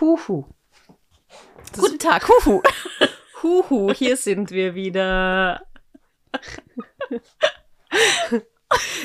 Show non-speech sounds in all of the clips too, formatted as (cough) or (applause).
Huhu. Guten Tag, Huhu. (laughs) Huhu, hier sind wir wieder. (laughs)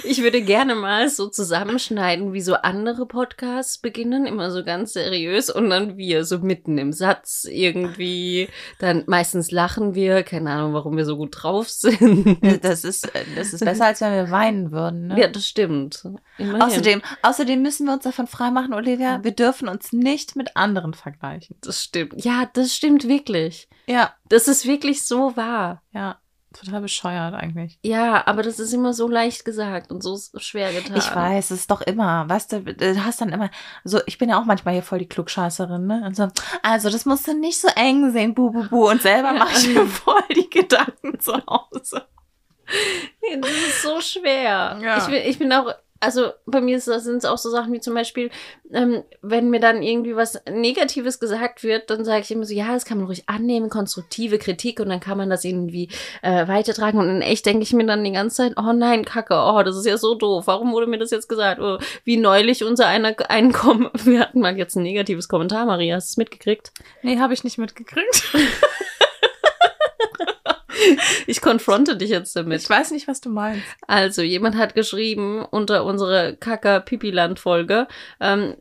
Ich würde gerne mal so zusammenschneiden, wie so andere Podcasts beginnen, immer so ganz seriös und dann wir so mitten im Satz irgendwie, dann meistens lachen wir, keine Ahnung, warum wir so gut drauf sind. Das ist, das ist besser, als wenn wir weinen würden. Ne? Ja, das stimmt. Immerhin. Außerdem, außerdem müssen wir uns davon freimachen, Olivia, wir dürfen uns nicht mit anderen vergleichen. Das stimmt. Ja, das stimmt wirklich. Ja, Das ist wirklich so wahr. ja. Total bescheuert eigentlich. Ja, aber das ist immer so leicht gesagt und so schwer getan. Ich weiß, es ist doch immer, weißt du, du hast dann immer, so, ich bin ja auch manchmal hier voll die Klugscheißerin, ne? Und so, also das musst du nicht so eng sehen, bu, bu, bu. Und selber mache ich mir (laughs) voll die Gedanken zu Hause. Nee, Das ist so schwer. Ja. Ich, bin, ich bin auch, also bei mir sind es auch so Sachen wie zum Beispiel, ähm, wenn mir dann irgendwie was Negatives gesagt wird, dann sage ich immer so, ja, das kann man ruhig annehmen, konstruktive Kritik und dann kann man das irgendwie äh, weitertragen. Und in echt denke ich mir dann die ganze Zeit, oh nein, Kacke, oh, das ist ja so doof. Warum wurde mir das jetzt gesagt? Oh, wie neulich unser einer Einkommen, (laughs) wir hatten mal jetzt ein negatives Kommentar, Maria, hast du es mitgekriegt? Nee, habe ich nicht mitgekriegt. (laughs) (laughs) Ich konfronte dich jetzt damit. Ich weiß nicht, was du meinst. Also, jemand hat geschrieben unter unserer Kacker-Pipi-Land-Folge, ähm,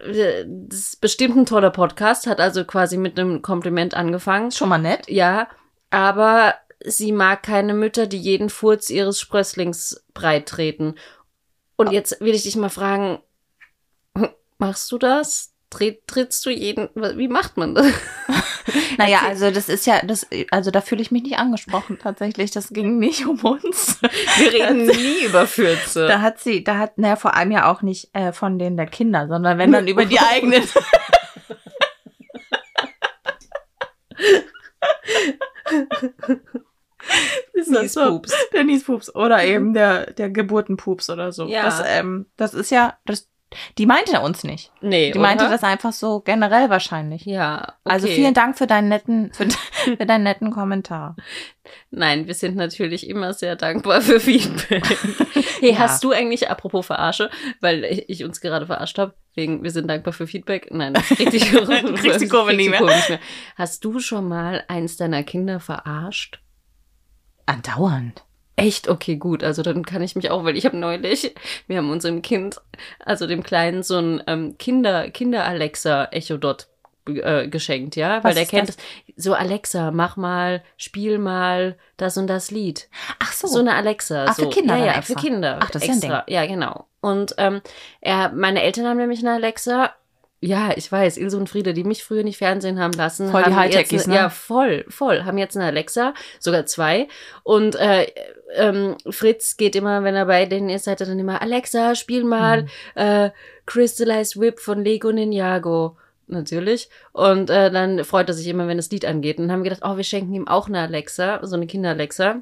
äh, das ist bestimmt ein toller Podcast, hat also quasi mit einem Kompliment angefangen. Schon mal nett. Ja, aber sie mag keine Mütter, die jeden Furz ihres Sprösslings breit treten. Und jetzt will ich dich mal fragen, machst du das? Tritt, trittst du jeden, wie macht man das? (laughs) Naja, also das ist ja, das, also da fühle ich mich nicht angesprochen tatsächlich. Das ging nicht um uns. Wir (laughs) reden nie über Fürze. Da hat sie, da hat, naja, vor allem ja auch nicht äh, von denen der Kinder, sondern wenn dann über die (laughs) eigenen. so? Niespups. Der Niespups oder eben der, der Geburtenpups oder so. Ja. Das, ähm, das ist ja, das, die meinte uns nicht. Nee, Die meinte oder? das einfach so generell wahrscheinlich. Ja, okay. Also vielen Dank für deinen netten, für, (laughs) für deinen netten Kommentar. Nein, wir sind natürlich immer sehr dankbar für Feedback. (laughs) hey, Ja. hast du eigentlich, apropos Verarsche, weil ich, ich uns gerade verarscht habe, wegen wir sind dankbar für Feedback. Nein, das kriegt die (laughs) Kurve, Du kriegst die Kurve mehr. nicht mehr. Hast du schon mal eins deiner Kinder verarscht? Andauernd. Echt? Okay, gut. Also dann kann ich mich auch, weil ich habe neulich, wir haben unserem Kind, also dem Kleinen, so ein ähm, Kinder, Kinder-Alexa-Echo-Dot äh, geschenkt, ja? Weil Was der ist kennt das? So, Alexa, mach mal, spiel mal das und das Lied. Ach so. So eine Alexa. Ach, für so. Kinder Ja, ja, extra. für Kinder. Ach, das ist ja ein extra. Ja, genau. Und ähm, er, meine Eltern haben nämlich eine Alexa. Ja, ich weiß, Ilse und Friede, die mich früher nicht Fernsehen haben lassen. Voll die haben Hightechies, jetzt, ne? Ja, voll, voll. Haben jetzt eine Alexa, sogar zwei. Und äh, ähm, Fritz geht immer, wenn er bei denen ist, sagt er dann immer, Alexa, spiel mal Mhm. äh, Crystallized Whip von Lego Ninjago. Natürlich. Und äh, dann freut er sich immer, wenn das Lied angeht. Und dann haben wir gedacht, oh, wir schenken ihm auch eine Alexa, so eine Kinder-Alexa.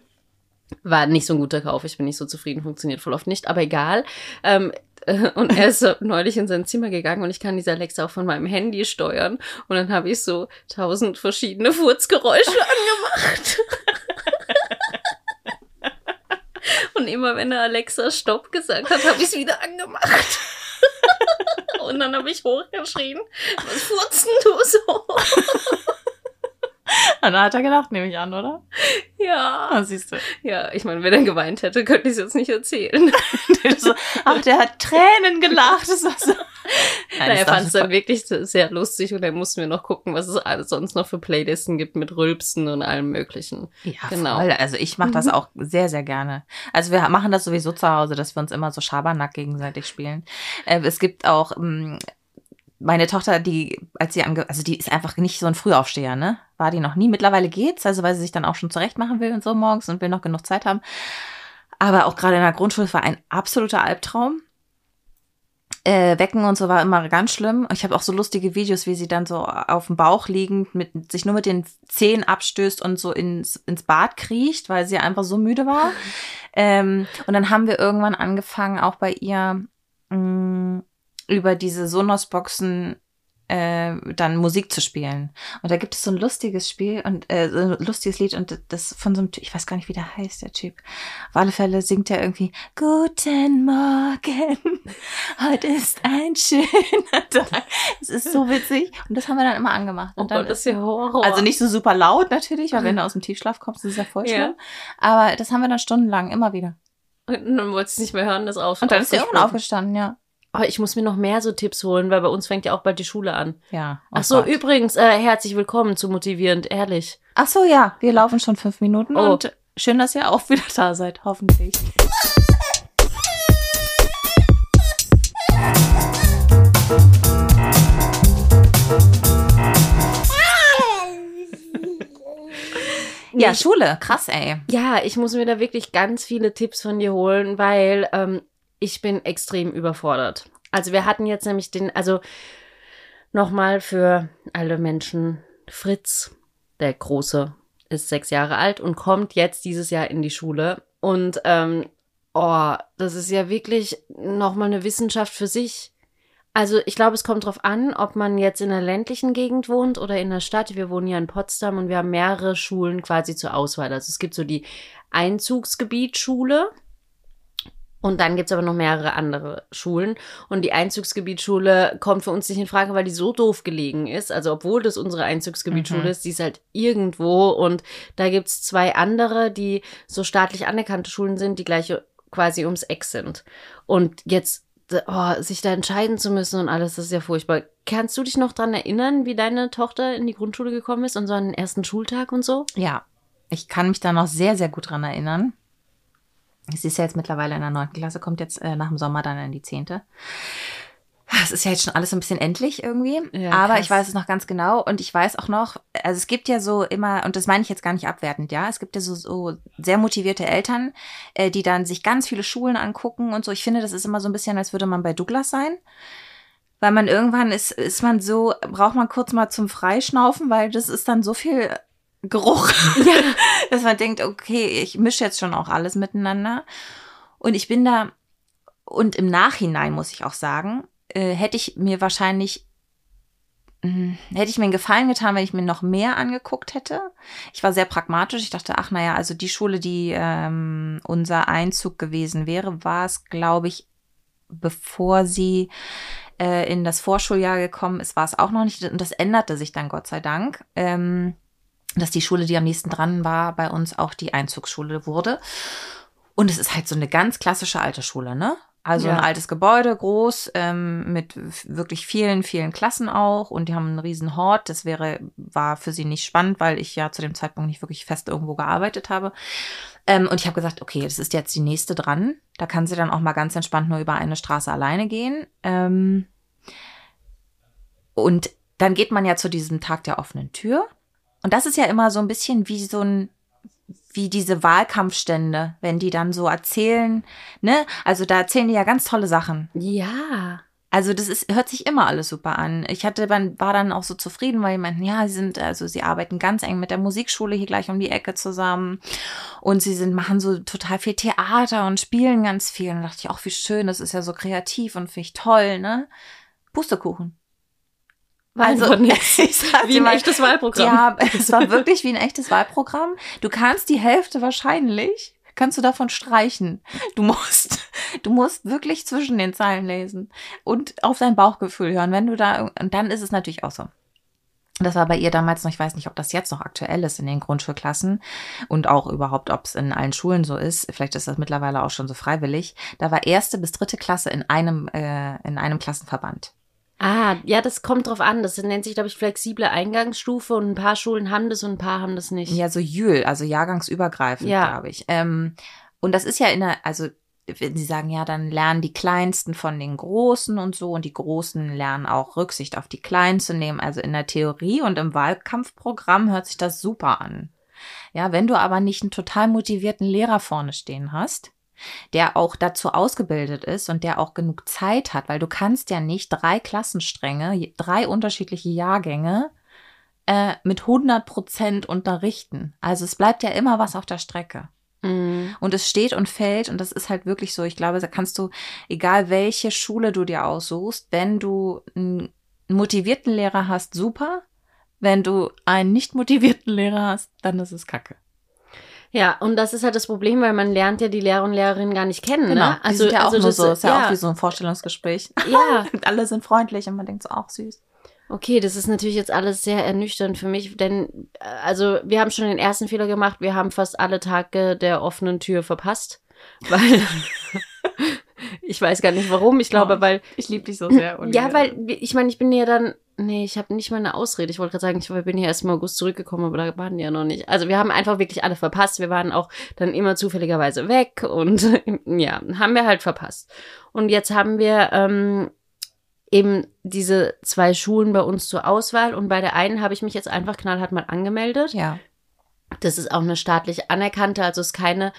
War nicht so ein guter Kauf. Ich bin nicht so zufrieden, funktioniert voll oft nicht, aber egal. Ähm, äh, und er ist neulich in sein Zimmer gegangen und ich kann diese Alexa auch von meinem Handy steuern. Und dann habe ich so tausend verschiedene Furzgeräusche (laughs) angemacht. und immer wenn er Alexa Stopp gesagt hat, habe ich es wieder angemacht. (laughs) und dann habe ich hochgeschrien, was furzen du so? Da hat er gedacht, nehme ich an, oder? ja. Ah, siehst du. Ja, ich meine, wenn er geweint hätte, könnte ich es jetzt nicht erzählen. (laughs) ach, der hat Tränen gelacht. Das war so. (laughs) Nein, er das war fand es dann wirklich sehr lustig und dann mussten wir noch gucken, was es alles sonst noch für Playlisten gibt mit Rülpsen und allem Möglichen. Ja, Genau. voll. Also ich mache das auch sehr, sehr gerne. Also wir machen das sowieso zu Hause, dass wir uns immer so Schabernack gegenseitig spielen. Äh, es gibt auch ähm, meine Tochter, die, als sie ange also die ist einfach nicht so ein Frühaufsteher, ne? War die noch nie. Mittlerweile geht's, also weil sie sich dann auch schon zurecht machen will und so morgens und will noch genug Zeit haben. Aber auch gerade in der Grundschule war ein absoluter Albtraum. Äh, Wecken und so war immer ganz schlimm. Ich habe auch so lustige Videos, wie sie dann so auf dem Bauch liegend mit sich nur mit den Zehen abstößt und so ins, ins Bad kriecht, weil sie einfach so müde war. (laughs) ähm, und dann haben wir irgendwann angefangen, auch bei ihr mh, über diese Sonos-Boxen äh, dann Musik zu spielen. Und da gibt es so ein lustiges Spiel und äh, so ein lustiges Lied und das von so einem, Typ, ich weiß gar nicht, wie der heißt, der Typ. Auf alle Fälle singt er irgendwie Guten Morgen, (laughs) heute ist ein schöner (laughs) Tag. Es ist so witzig und das haben wir dann immer angemacht. Und Oh dann Gott, das ist ja Horror. also nicht so super laut natürlich, weil wenn du aus dem Tiefschlaf kommst, ist es ja voll schlimm. Aber das haben wir dann stundenlang immer wieder. Und dann wollte ich nicht mehr hören, das auf. Und dann ist der irgendwann aufgestanden, ja. Oh, ich muss mir noch mehr so Tipps holen, weil bei uns fängt ja auch bald die Schule an. Ja. oh Ach so, Gott. übrigens, äh, herzlich willkommen zu Motivierend, ehrlich. Ach so, ja, wir laufen schon fünf Minuten Oh. und schön, dass ihr auch wieder da seid, hoffentlich. Ja, Schule, krass, ey. Ja, ich muss mir da wirklich ganz viele Tipps von dir holen, weil ähm, ich bin extrem überfordert. Also wir hatten jetzt nämlich den, also nochmal für alle Menschen, Fritz, der Große, ist sechs Jahre alt und kommt jetzt dieses Jahr in die Schule. Und ähm, oh, das ist ja wirklich nochmal eine Wissenschaft für sich. Also ich glaube, es kommt drauf an, ob man jetzt in einer ländlichen Gegend wohnt oder in der Stadt. Wir wohnen ja in Potsdam und wir haben mehrere Schulen quasi zur Auswahl. Also es gibt so die Einzugsgebietsschule und dann gibt's aber noch mehrere andere Schulen. Und die Einzugsgebietsschule kommt für uns nicht in Frage, weil die so doof gelegen ist. Also obwohl das unsere Einzugsgebietsschule Mhm. ist, die ist halt irgendwo. Und da gibt's zwei andere, die so staatlich anerkannte Schulen sind, die gleich quasi ums Eck sind. Und jetzt oh, sich da entscheiden zu müssen und alles, das ist ja furchtbar. Kannst du dich noch dran erinnern, wie deine Tochter in die Grundschule gekommen ist und so einen ersten Schultag und so? Ja, ich kann mich da noch sehr, sehr gut dran erinnern. Sie ist ja jetzt mittlerweile in der neunten Klasse, kommt jetzt äh, nach dem Sommer dann in die zehnte. Es ist ja jetzt schon alles so ein bisschen endlich irgendwie. Ja, aber krass. ich weiß es noch ganz genau und ich weiß auch noch, also es gibt ja so immer, und das meine ich jetzt gar nicht abwertend, ja, es gibt ja so, so sehr motivierte Eltern, äh, die dann sich ganz viele Schulen angucken und so. Ich finde, das ist immer so ein bisschen, als würde man bei Douglas sein. Weil man irgendwann ist, ist man so, braucht man kurz mal zum Freischnaufen, weil das ist dann so viel Geruch, (laughs) Ja. dass man denkt, okay, ich mische jetzt schon auch alles miteinander. Und ich bin da, und im Nachhinein muss ich auch sagen, äh, hätte ich mir wahrscheinlich, mh, hätte ich mir einen Gefallen getan, wenn ich mir noch mehr angeguckt hätte. Ich war sehr pragmatisch. Ich dachte, ach naja, also die Schule, die ähm, unser Einzug gewesen wäre, war es, glaube ich, bevor sie äh, in das Vorschuljahr gekommen ist, war es auch noch nicht. Und das änderte sich dann, Gott sei Dank. Ähm, dass die Schule, die am nächsten dran war, bei uns auch die Einzugsschule wurde. Und es ist halt so eine ganz klassische alte Schule, ne? Also Ja. ein altes Gebäude, groß, ähm, mit wirklich vielen, vielen Klassen auch. Und die haben einen riesen Hort. Das wäre, war für sie nicht spannend, weil ich ja zu dem Zeitpunkt nicht wirklich fest irgendwo gearbeitet habe. Ähm, und ich habe gesagt, okay, das ist jetzt die nächste dran. Da kann sie dann auch mal ganz entspannt nur über eine Straße alleine gehen. Ähm, und dann geht man ja zu diesem Tag der offenen Tür. Und das ist ja immer so ein bisschen wie so ein, wie diese Wahlkampfstände, wenn die dann so erzählen, ne? Also da erzählen die ja ganz tolle Sachen. Ja. Also das ist, hört sich immer alles super an. Ich hatte, dann- war dann auch so zufrieden, weil die meinten, ja, sie sind, also sie arbeiten ganz eng mit der Musikschule hier gleich um die Ecke zusammen. Und sie sind, machen so total viel Theater und spielen ganz viel. Und da dachte ich, auch wie schön, das ist ja so kreativ und finde ich toll, ne? Pustekuchen. (laughs) Sag Wie ein mal, echtes Wahlprogramm. ja, (laughs) es war wirklich wie ein echtes Wahlprogramm. Du kannst die Hälfte wahrscheinlich, kannst du davon streichen. Du musst, (laughs) du musst wirklich zwischen den Zeilen lesen und auf dein Bauchgefühl hören. Wenn du da, und dann ist es natürlich auch so. Das war bei ihr damals noch, ich weiß nicht, ob das jetzt noch aktuell ist in den Grundschulklassen und auch überhaupt, ob es in allen Schulen so ist. Vielleicht ist das mittlerweile auch schon so freiwillig. Da war erste bis dritte Klasse in einem, äh, in einem Klassenverband. Ah, ja, das kommt drauf an. Das nennt sich, glaube ich, flexible Eingangsstufe und ein paar Schulen haben das und ein paar haben das nicht. Ja, so Jül, also jahrgangsübergreifend, Ja. glaube ich. Ähm, und das ist ja in der, also wenn Sie sagen, ja, dann lernen die Kleinsten von den Großen und so und die Großen lernen auch Rücksicht auf die Kleinen zu nehmen. Also in der Theorie und im Wahlkampfprogramm hört sich das super an. Ja, wenn du aber nicht einen total motivierten Lehrer vorne stehen hast, der auch dazu ausgebildet ist und der auch genug Zeit hat, weil du kannst ja nicht drei Klassenstränge, drei unterschiedliche Jahrgänge äh, mit 100 Prozent unterrichten. Also es bleibt ja immer was auf der Strecke. Mhm. Und es steht und fällt und das ist halt wirklich so. Ich glaube, da kannst du, egal welche Schule du dir aussuchst, wenn du einen motivierten Lehrer hast, super. Wenn du einen nicht motivierten Lehrer hast, dann ist es kacke. Ja, und das ist halt das Problem, weil man lernt ja die Lehrer und Lehrerinnen gar nicht kennen. Genau, ne? die sind ja auch nur das- so, ist ja, auch wie so ein Vorstellungsgespräch. Ja. Und (laughs) alle sind freundlich und man denkt so, auch süß. Okay, das ist natürlich jetzt alles sehr ernüchternd für mich, denn äh, also wir haben schon den ersten Fehler gemacht, wir haben fast alle Tage der offenen Tür verpasst, weil (laughs) ich weiß gar nicht warum, ich glaube, Oh, weil Ich liebe dich so sehr. ja, weil ich meine, ich bin ja dann nee, ich habe nicht mal eine Ausrede. Ich wollte gerade sagen, ich bin ja erst im August zurückgekommen, aber da waren die ja noch nicht. Also wir haben einfach wirklich alle verpasst. Wir waren auch dann immer zufälligerweise weg und (laughs) ja, haben wir halt verpasst. Und jetzt haben wir ähm, eben diese zwei Schulen bei uns zur Auswahl und bei der einen habe ich mich jetzt einfach knallhart mal angemeldet. Ja. Das ist auch eine staatlich anerkannte, also ist keine,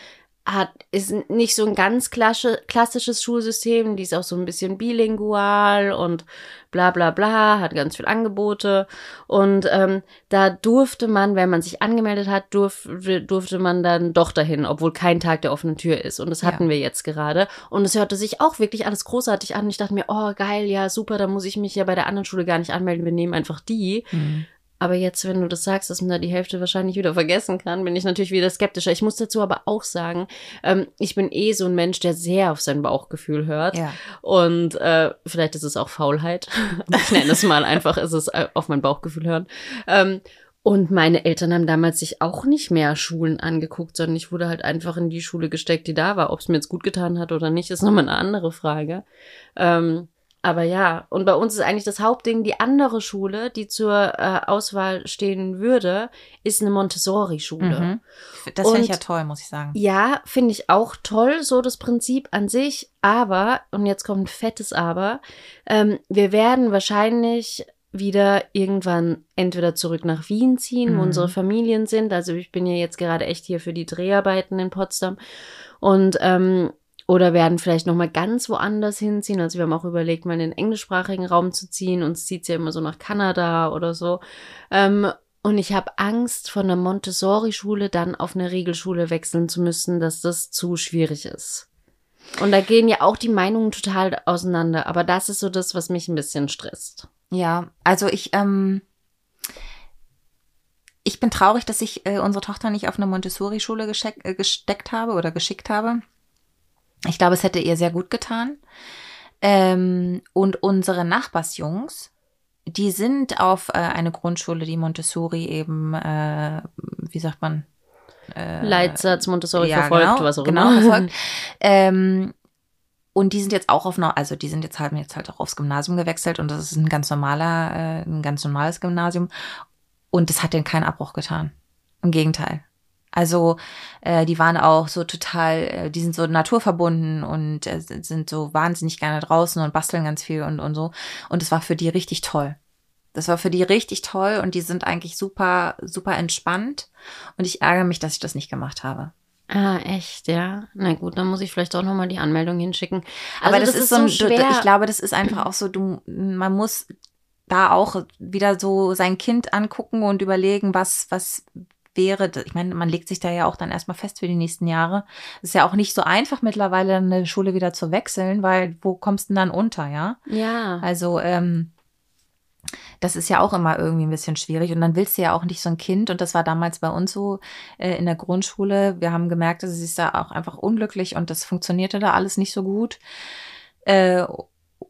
hat, ist nicht so ein ganz klassische, klassisches Schulsystem, die ist auch so ein bisschen bilingual und bla bla bla, hat ganz viel Angebote. Und ähm, da durfte man, wenn man sich angemeldet hat, durf, durfte man dann doch dahin, obwohl kein Tag der offenen Tür ist. Und das hatten Ja. wir jetzt gerade. Und es hörte sich auch wirklich alles großartig an. Ich dachte mir, oh geil, ja super, da muss ich mich ja bei der anderen Schule gar nicht anmelden, wir nehmen einfach die. Mhm. Aber jetzt, wenn du das sagst, dass man da die Hälfte wahrscheinlich wieder vergessen kann, bin ich natürlich wieder skeptischer. Ich muss dazu aber auch sagen, ähm, ich bin eh so ein Mensch, der sehr auf sein Bauchgefühl hört. Ja. Und äh, vielleicht ist es auch Faulheit. (laughs) ich nenne es mal einfach, ist es äh, auf mein Bauchgefühl hören. Ähm, und meine Eltern haben damals sich auch nicht mehr Schulen angeguckt, sondern ich wurde halt einfach in die Schule gesteckt, die da war. Ob es mir jetzt gut getan hat oder nicht, ist nochmal eine andere Frage. Ähm, aber ja, und bei uns ist eigentlich das Hauptding, die andere Schule, die zur äh, Auswahl stehen würde, ist eine Montessori-Schule. Mhm. Das finde ich ja toll, muss ich sagen. Ja, finde ich auch toll, so das Prinzip an sich. Aber, und jetzt kommt ein fettes Aber, ähm, wir werden wahrscheinlich wieder irgendwann entweder zurück nach Wien ziehen, wo Mhm. unsere Familien sind. Also ich bin ja jetzt gerade echt hier für die Dreharbeiten in Potsdam. Und ähm, oder werden vielleicht noch mal ganz woanders hinziehen. Also wir haben auch überlegt, mal in den englischsprachigen Raum zu ziehen. Uns zieht's ja immer so nach Kanada oder so. Ähm, und ich habe Angst, von einer Montessori-Schule dann auf eine Regelschule wechseln zu müssen, dass das zu schwierig ist. Und da gehen ja auch die Meinungen total auseinander. Aber das ist so das, was mich ein bisschen stresst. Ja, also ich, ähm, ich bin traurig, dass ich äh, unsere Tochter nicht auf eine Montessori-Schule äh, gesteckt habe oder geschickt habe. Ich glaube, es hätte ihr sehr gut getan. Ähm, und unsere Nachbarsjungs, die sind auf äh, eine Grundschule, die Montessori eben, äh, wie sagt man? Äh, Leitsatz Montessori ja, verfolgt, genau, was auch genau, immer. verfolgt. (laughs) Ähm, und die sind jetzt auch auf also die sind jetzt halt jetzt halt auch aufs Gymnasium gewechselt und das ist ein ganz normaler, äh, ein ganz normales Gymnasium. Und das hat denen keinen Abbruch getan. Im Gegenteil. Also äh, die waren auch so total, äh, die sind so naturverbunden und äh, sind so wahnsinnig gerne draußen und basteln ganz viel und, und so. Und es war für die richtig toll. Das war für die richtig toll und die sind eigentlich super, super entspannt. Und ich ärgere mich, dass ich das nicht gemacht habe. Ah, echt, ja. Na gut, dann muss ich vielleicht auch nochmal die Anmeldung hinschicken. Aber Also das, ist so, ein, schwer. Ich glaube, das ist einfach auch so, du, man muss da auch wieder so sein Kind angucken und überlegen, was, was wäre. Ich meine, man legt sich da ja auch dann erstmal fest für die nächsten Jahre. Es ist ja auch nicht so einfach mittlerweile eine Schule wieder zu wechseln, weil wo kommst du denn dann unter, ja? ja. Also, ähm, das ist ja auch immer irgendwie ein bisschen schwierig. Und dann willst du ja auch nicht so ein Kind. Und das war damals bei uns so äh, in der Grundschule. Wir haben gemerkt, dass sie ist da auch einfach unglücklich und das funktionierte da alles nicht so gut. Äh,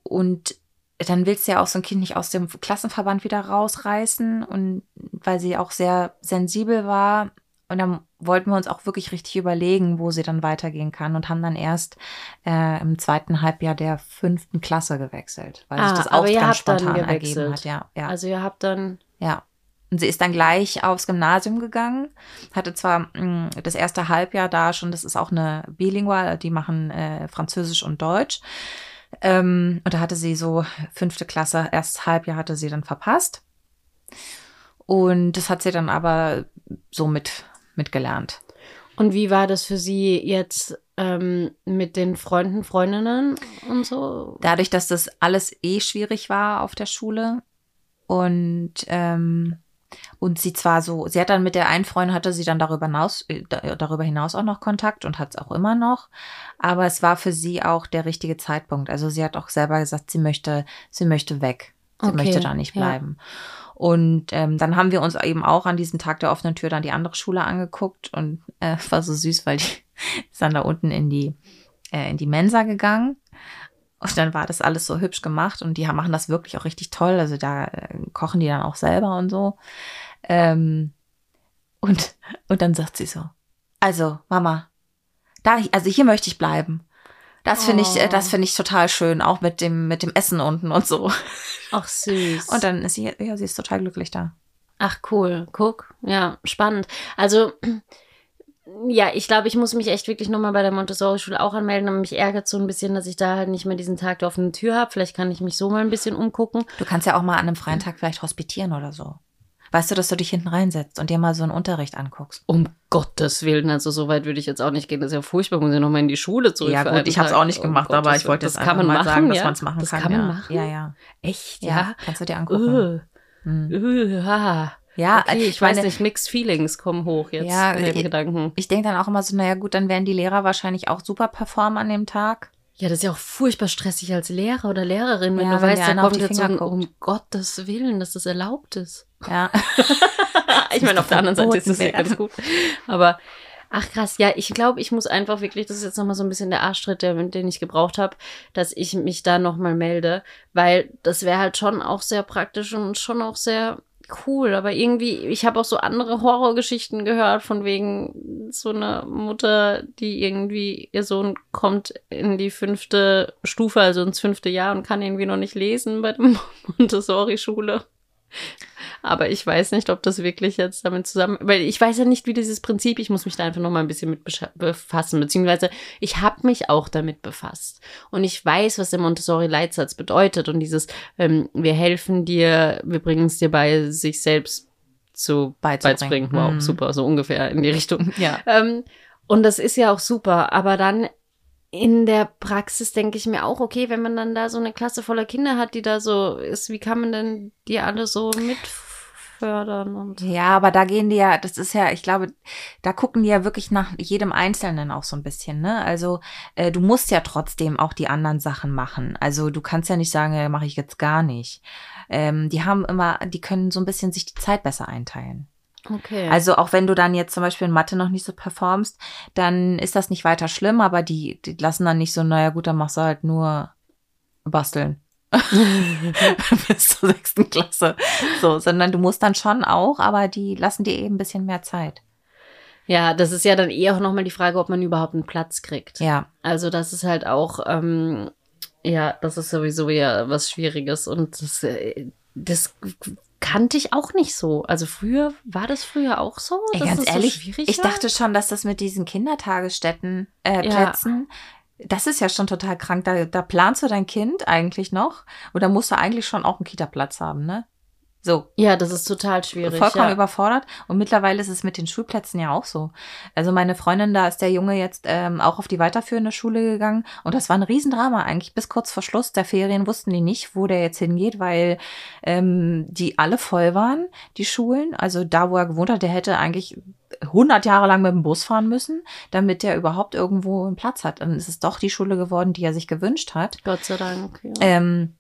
und dann willst du ja auch so ein Kind nicht aus dem Klassenverband wieder rausreißen. Und weil sie auch sehr sensibel war. Und dann wollten wir uns auch wirklich richtig überlegen, wo sie dann weitergehen kann und haben dann erst äh, im zweiten Halbjahr der fünften Klasse gewechselt, weil Ah, sich das auch ganz spontan ergeben hat. Ja, ja, Also ihr habt dann. ja. Und sie ist dann gleich aufs Gymnasium gegangen, hatte zwar mh, das erste Halbjahr da schon, das ist auch eine Bilingual, die machen äh, Französisch und Deutsch. Ähm, und da hatte sie so fünfte Klasse, erstes Halbjahr hatte sie dann verpasst. Und das hat sie dann aber so mit, mitgelernt. Und wie war das für Sie jetzt ähm, mit den Freunden, Freundinnen und so? dadurch, dass das alles eh schwierig war auf der Schule und ähm, und sie zwar so, sie hat dann mit der einen Freundin hatte sie dann darüber hinaus, äh, da- darüber hinaus auch noch Kontakt und hat es auch immer noch, aber es war für sie auch der richtige Zeitpunkt. Also sie hat auch selber gesagt, sie möchte, sie möchte weg. Sie Okay, möchte da nicht ja. bleiben. Und ähm, dann haben wir uns eben auch an diesem Tag der offenen Tür dann die andere Schule angeguckt und äh, (laughs) war so süß, weil die (laughs) ist dann da unten in die äh, in die Mensa gegangen und dann war das alles so hübsch gemacht und die machen das wirklich auch richtig toll. Also da äh, kochen die dann auch selber und so. Ähm, und und dann sagt sie so, also Mama, da also hier möchte ich bleiben. Das finde ich, äh, Oh. das finde ich total schön, auch mit dem mit dem Essen unten und so. Ach, süß. Und dann ist sie, ja, sie ist total glücklich da. Ach, cool. Guck. Ja, spannend. Also, ja, ich glaube, ich muss mich echt wirklich nochmal bei der Montessori-Schule auch anmelden. Aber mich ärgert so ein bisschen, dass ich da halt nicht mehr diesen Tag der offenen Tür habe. Vielleicht kann ich mich so mal ein bisschen umgucken. Du kannst ja auch mal an einem freien Tag vielleicht hospitieren oder so. Weißt du, dass du dich hinten reinsetzt und dir mal so einen Unterricht anguckst? Um Gottes Willen, also so weit würde ich jetzt auch nicht gehen. Das ist ja furchtbar, muss ich nochmal in die Schule zurück. ja, gut, ich habe es auch nicht Um gemacht, aber Gottes ich wollte das kann einfach man mal machen, sagen, dass ja? man es machen das kann. kann man ja. machen. Ja, ja. Echt, Ja, ja? kannst du dir angucken. Äh, Hm. äh, ha. Ja, Okay, ich meine- weiß nicht, Mixed Feelings kommen hoch jetzt Ja, in den ich- Gedanken. Ich denke dann auch immer so, naja gut, dann werden die Lehrer wahrscheinlich auch super performen an dem Tag. Ja, das ist ja auch furchtbar stressig als Lehrer oder Lehrerin, wenn Ja, du wenn weißt, da kommt die jetzt so ein, um Gottes Willen, dass das erlaubt ist. Ja. (laughs) ich meine, auf der anderen Seite ist das ja ganz gut. Aber, ach krass, ja, ich glaube, ich muss einfach wirklich, das ist jetzt nochmal so ein bisschen der Arschtritt, der, den ich gebraucht habe, dass ich mich da nochmal melde, weil das wäre halt schon auch sehr praktisch und schon auch sehr cool, aber irgendwie, ich habe auch so andere Horrorgeschichten gehört, von wegen so einer Mutter, die irgendwie, ihr Sohn kommt in die fünfte Stufe, also ins fünfte Jahr und kann irgendwie noch nicht lesen bei der (laughs) Montessori-Schule. Aber ich weiß nicht, ob das wirklich jetzt damit zusammen, weil ich weiß ja nicht, wie dieses Prinzip, ich muss mich da einfach noch mal ein bisschen mit befassen, beziehungsweise ich habe mich auch damit befasst und ich weiß, was der Montessori-Leitsatz bedeutet und dieses, ähm, wir helfen dir, wir bringen es dir bei, sich selbst zu Beizubringen. beizubringen. Wow, Mhm. super, so ungefähr in die Richtung. (laughs) Ja. Ähm, und das ist ja auch super, aber dann in der Praxis denke ich mir auch, okay, wenn man dann da so eine Klasse voller Kinder hat, die da so ist, wie kann man denn die alle so mitfördern und Ja, aber da gehen die ja, das ist ja, ich glaube, da gucken die ja wirklich nach jedem Einzelnen auch so ein bisschen, ne? Also äh, du musst ja trotzdem auch die anderen Sachen machen. Also du kannst ja nicht sagen, ja, mache ich jetzt gar nicht. Ähm, die haben immer, die können so ein bisschen sich die Zeit besser einteilen. okay. Also auch wenn du dann jetzt zum Beispiel in Mathe noch nicht so performst, dann ist das nicht weiter schlimm, aber die, die lassen dann nicht so, naja gut, dann machst du halt nur basteln. (laughs) Bis zur sechsten Klasse. So, sondern du musst dann schon auch, aber die lassen dir eben ein bisschen mehr Zeit. ja, das ist ja dann eh auch nochmal die Frage, ob man überhaupt einen Platz kriegt. Ja. Also das ist halt auch, ähm, ja, das ist sowieso ja was Schwieriges und das, äh, das kannte ich auch nicht so. Also früher, war das früher auch so? Ey, ganz so ehrlich, schwierig ich dachte schon, dass das mit diesen Kindertagesstätten, äh, Ja. Das ist ja schon total krank. Da, da planst du dein Kind eigentlich noch oder musst du eigentlich schon auch einen Kita-Platz haben, ne? So, Ja, das ist total schwierig. vollkommen ja. überfordert. Und mittlerweile ist es mit den Schulplätzen ja auch so. Also meine Freundin, da ist der Junge jetzt ähm, auch auf die weiterführende Schule gegangen. Und das war ein Riesendrama eigentlich. Bis kurz vor Schluss der Ferien wussten die nicht, wo der jetzt hingeht, weil ähm, die alle voll waren, die Schulen. Also da, wo er gewohnt hat, der hätte eigentlich 100 Jahre lang mit dem Bus fahren müssen, damit der überhaupt irgendwo einen Platz hat. Dann ist es doch die Schule geworden, die er sich gewünscht hat. Gott sei Dank. Ja. Ähm,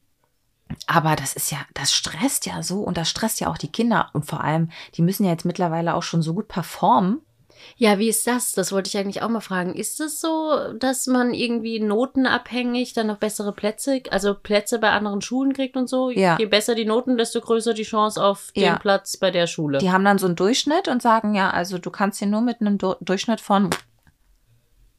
aber das ist ja, das stresst ja so und das stresst ja auch die Kinder. Und vor allem, die müssen ja jetzt mittlerweile auch schon so gut performen. Ja, wie ist das? Das wollte ich eigentlich auch mal fragen. Ist es so, dass man irgendwie notenabhängig dann noch bessere Plätze, also Plätze bei anderen Schulen kriegt und so? Ja. Je besser die Noten, desto größer die Chance auf den Ja. Platz bei der Schule. Die haben dann so einen Durchschnitt und sagen, ja, also du kannst hier nur mit einem Du- Durchschnitt von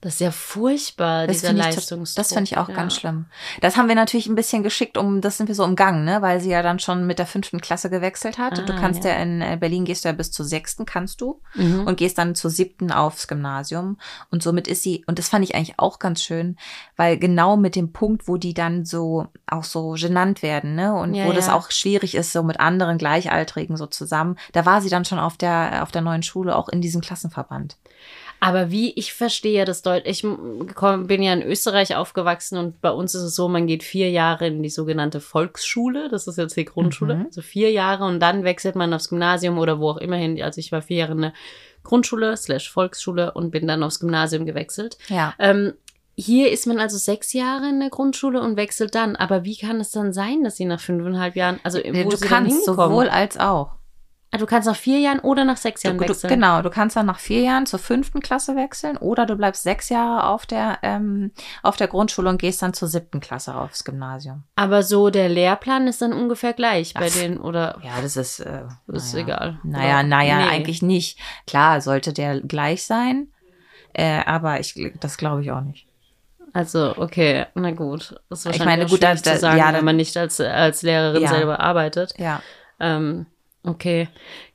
Das ist ja furchtbar, Das dieser Leistungsdruck. das finde ich auch ja. ganz schlimm. Das haben wir natürlich ein bisschen geschickt, um, das sind wir so umgangen, ne, weil sie ja dann schon mit der fünften Klasse gewechselt hat. du Ah, kannst ja. ja. in äh, Berlin gehst du ja bis zur sechsten, kannst du. Mhm. und gehst dann zur siebten aufs Gymnasium. Und somit ist sie, und das fand ich eigentlich auch ganz schön, weil genau mit dem Punkt, wo die dann so auch so genannt werden, ne? Und Ja, wo das auch schwierig ist, so mit anderen Gleichaltrigen so zusammen, da war sie dann schon auf der, auf der neuen Schule, auch in diesem Klassenverband. Aber wie, ich verstehe das deutlich. Ich bin ja in Österreich aufgewachsen und bei uns ist es so, man geht vier Jahre in die sogenannte Volksschule. Das ist jetzt die Grundschule. Mhm. Also vier Jahre und dann wechselt man aufs Gymnasium oder wo auch immer hin. Also ich war vier Jahre in der Grundschule slash Volksschule und bin dann aufs Gymnasium gewechselt. Ja. Ähm, hier ist man also sechs Jahre in der Grundschule und wechselt dann. Aber wie kann es dann sein, dass sie nach fünfeinhalb Jahren, also wo Äh, du sie kannst sowohl als auch. Ah, du kannst nach vier Jahren oder nach sechs Jahren Du, du, wechseln. genau, du kannst dann nach vier Jahren zur fünften Klasse wechseln oder du bleibst sechs Jahre auf der, ähm, auf der Grundschule und gehst dann zur siebten Klasse aufs Gymnasium. Aber so der Lehrplan ist dann ungefähr gleich bei Ach, den oder Ja, das ist, äh, Das ist naja. egal. Naja, Oder- naja, Nee. eigentlich nicht. Klar, sollte der gleich sein, äh, aber ich, das glaube ich auch nicht. Also, okay, na gut. Das ist wahrscheinlich meine, auch gut, schwierig da- da- zu sagen, ja, wenn man nicht als, als Lehrerin Ja. selber arbeitet. Ja. Ähm, okay.